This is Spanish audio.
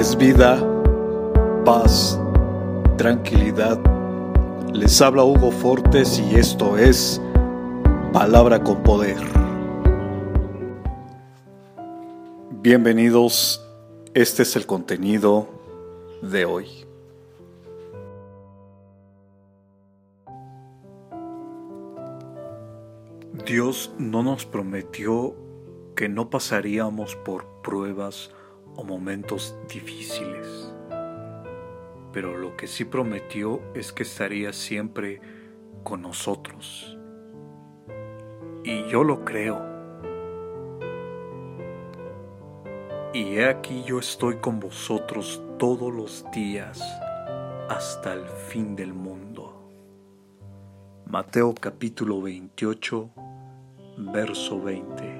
es vida, paz, tranquilidad. Les habla Hugo Fortes y esto es Palabra con Poder. Bienvenidos, este es el contenido de hoy. Dios no nos prometió que no pasaríamos por pruebas o momentos difíciles. Pero lo que sí prometió es que estaría siempre con nosotros. Y yo lo creo. Y he aquí yo estoy con vosotros todos los días hasta el fin del mundo. Mateo capítulo 28, verso 20.